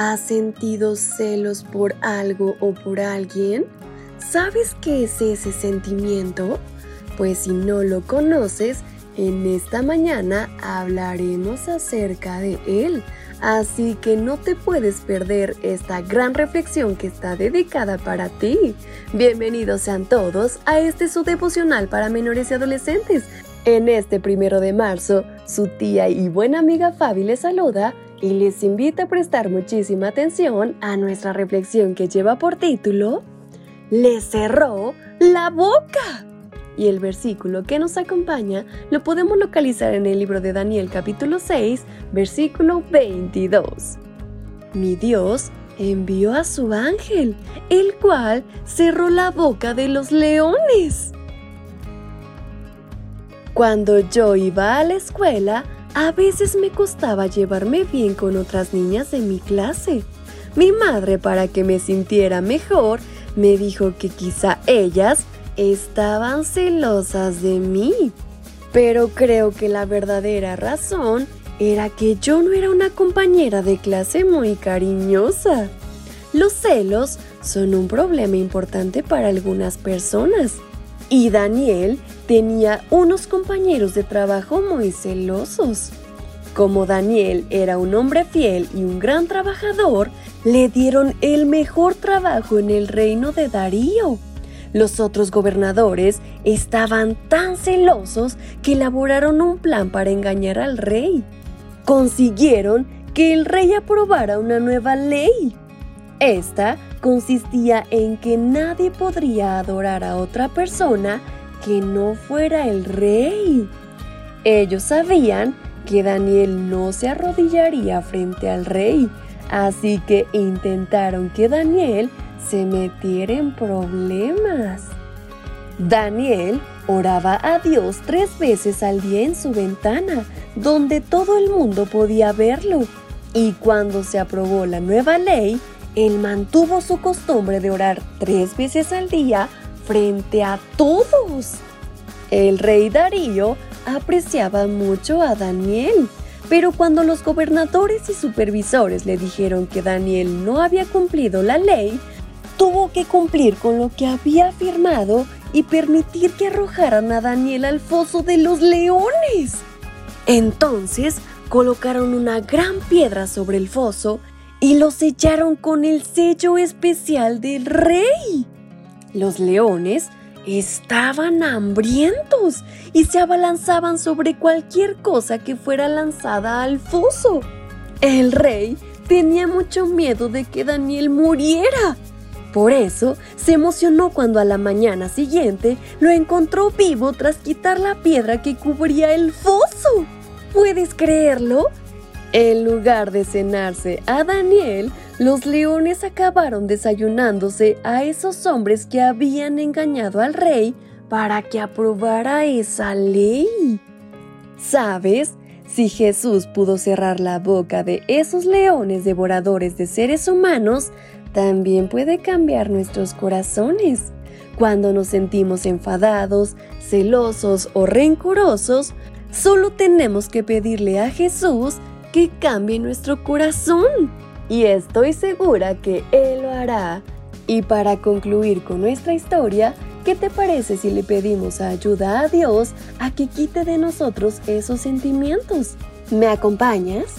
has sentido celos por algo o por alguien? ¿Sabes qué es ese sentimiento? Pues si no lo conoces, en esta mañana hablaremos acerca de él. Así que no te puedes perder esta gran reflexión que está dedicada para ti. Bienvenidos sean todos a este su devocional para menores y adolescentes. En este primero de marzo, su tía y buena amiga Fabi les saluda y les invita a prestar muchísima atención a nuestra reflexión que lleva por título Le cerró la boca. Y el versículo que nos acompaña lo podemos localizar en el libro de Daniel capítulo 6, versículo 22. Mi Dios envió a su ángel, el cual cerró la boca de los leones. Cuando yo iba a la escuela, a veces me costaba llevarme bien con otras niñas de mi clase. Mi madre, para que me sintiera mejor, me dijo que quizá ellas estaban celosas de mí. Pero creo que la verdadera razón era que yo no era una compañera de clase muy cariñosa. Los celos son un problema importante para algunas personas. Y Daniel tenía unos compañeros de trabajo muy celosos. Como Daniel era un hombre fiel y un gran trabajador, le dieron el mejor trabajo en el reino de Darío. Los otros gobernadores estaban tan celosos que elaboraron un plan para engañar al rey. Consiguieron que el rey aprobara una nueva ley. Esta consistía en que nadie podría adorar a otra persona que no fuera el rey. Ellos sabían que Daniel no se arrodillaría frente al rey, así que intentaron que Daniel se metiera en problemas. Daniel oraba a Dios tres veces al día en su ventana, donde todo el mundo podía verlo. Y cuando se aprobó la nueva ley, él mantuvo su costumbre de orar tres veces al día frente a todos. El rey Darío apreciaba mucho a Daniel, pero cuando los gobernadores y supervisores le dijeron que Daniel no había cumplido la ley, tuvo que cumplir con lo que había firmado y permitir que arrojaran a Daniel al foso de los leones. Entonces colocaron una gran piedra sobre el foso y lo sellaron con el sello especial del rey. Los leones estaban hambrientos y se abalanzaban sobre cualquier cosa que fuera lanzada al foso. El rey tenía mucho miedo de que Daniel muriera por eso se emocionó cuando a la mañana siguiente lo encontró vivo tras quitar la piedra que cubría el foso. ¿Puedes creerlo? En lugar de cenarse a Daniel, los leones acabaron desayunándose a esos hombres que habían engañado al rey para que aprobara esa ley. ¿Sabes? Si Jesús pudo cerrar la boca de esos leones devoradores de seres humanos, también puede cambiar nuestros corazones. Cuando nos sentimos enfadados, celosos o rencorosos, solo tenemos que pedirle a Jesús que cambie nuestro corazón. Y estoy segura que Él lo hará. Y para concluir con nuestra historia, ¿qué te parece si le pedimos ayuda a Dios a que quite de nosotros esos sentimientos? ¿Me acompañas?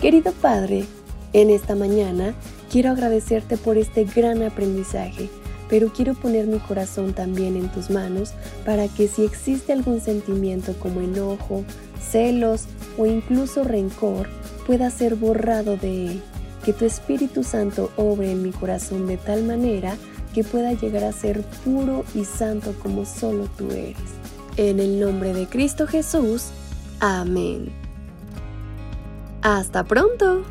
Querido Padre, en esta mañana quiero agradecerte por este gran aprendizaje, pero quiero poner mi corazón también en tus manos para que si existe algún sentimiento como enojo, celos o incluso rencor, pueda ser borrado de él. Que tu Espíritu Santo obre en mi corazón de tal manera que pueda llegar a ser puro y santo como solo tú eres. En el nombre de Cristo Jesús. Amén. Hasta pronto.